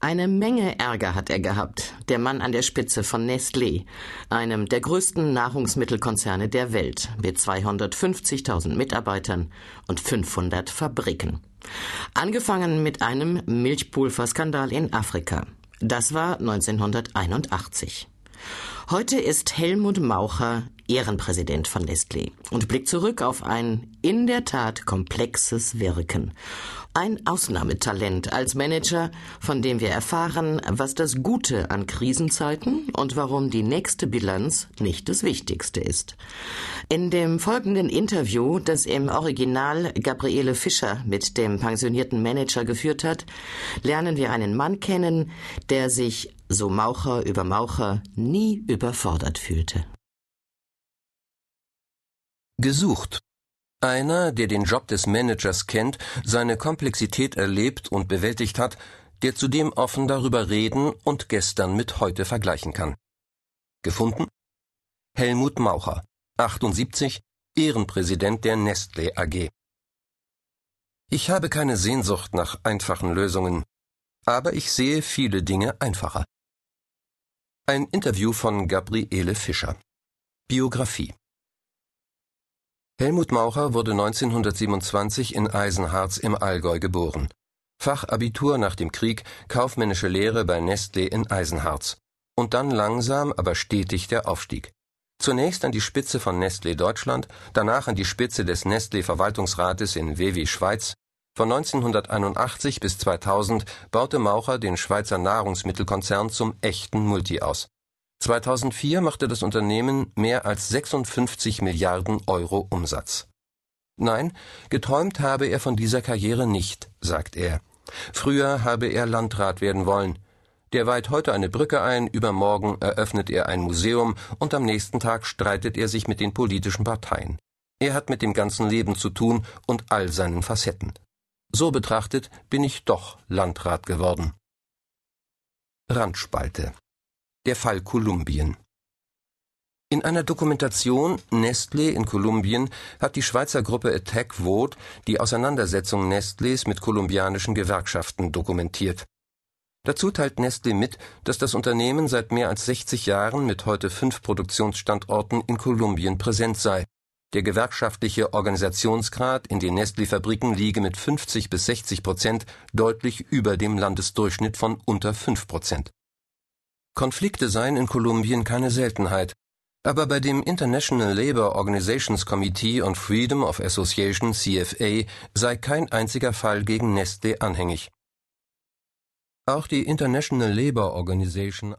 Eine Menge Ärger hat er gehabt, der Mann an der Spitze von Nestlé, einem der größten Nahrungsmittelkonzerne der Welt, mit 250.000 Mitarbeitern und 500 Fabriken. Angefangen mit einem Milchpulverskandal in Afrika. Das war 1981. Heute ist Helmut Maucher Ehrenpräsident von Nestlé und blickt zurück auf ein in der Tat komplexes Wirken. Ein Ausnahmetalent als Manager, von dem wir erfahren, was das Gute an Krisenzeiten und warum die nächste Bilanz nicht das Wichtigste ist. In dem folgenden Interview, das im Original Gabriele Fischer mit dem pensionierten Manager geführt hat, lernen wir einen Mann kennen, der sich so Maucher über Maucher nie überfordert fühlte. Gesucht. Einer, der den Job des Managers kennt, seine Komplexität erlebt und bewältigt hat, der zudem offen darüber reden und gestern mit heute vergleichen kann. Gefunden? Helmut Maucher, 78, Ehrenpräsident der Nestle AG. Ich habe keine Sehnsucht nach einfachen Lösungen, aber ich sehe viele Dinge einfacher. Ein Interview von Gabriele Fischer. Biografie Helmut Maucher wurde 1927 in Eisenharz im Allgäu geboren. Fachabitur nach dem Krieg, kaufmännische Lehre bei Nestlé in Eisenharz. Und dann langsam, aber stetig der Aufstieg. Zunächst an die Spitze von Nestlé Deutschland, danach an die Spitze des Nestlé Verwaltungsrates in WW Schweiz, von 1981 bis 2000 baute Maucher den Schweizer Nahrungsmittelkonzern zum echten Multi aus. 2004 machte das Unternehmen mehr als 56 Milliarden Euro Umsatz. Nein, geträumt habe er von dieser Karriere nicht, sagt er. Früher habe er Landrat werden wollen. Der weiht heute eine Brücke ein, übermorgen eröffnet er ein Museum und am nächsten Tag streitet er sich mit den politischen Parteien. Er hat mit dem ganzen Leben zu tun und all seinen Facetten. So betrachtet bin ich doch Landrat geworden. Randspalte. Der Fall Kolumbien. In einer Dokumentation Nestlé in Kolumbien hat die Schweizer Gruppe Attack Vote die Auseinandersetzung Nestlés mit kolumbianischen Gewerkschaften dokumentiert. Dazu teilt Nestlé mit, dass das Unternehmen seit mehr als 60 Jahren mit heute fünf Produktionsstandorten in Kolumbien präsent sei der gewerkschaftliche Organisationsgrad in den Nestlé-Fabriken liege mit 50 bis 60 Prozent deutlich über dem Landesdurchschnitt von unter 5 Prozent. Konflikte seien in Kolumbien keine Seltenheit, aber bei dem International Labour Organizations Committee on Freedom of Association CFA sei kein einziger Fall gegen Nestlé anhängig. Auch die International Labour Organization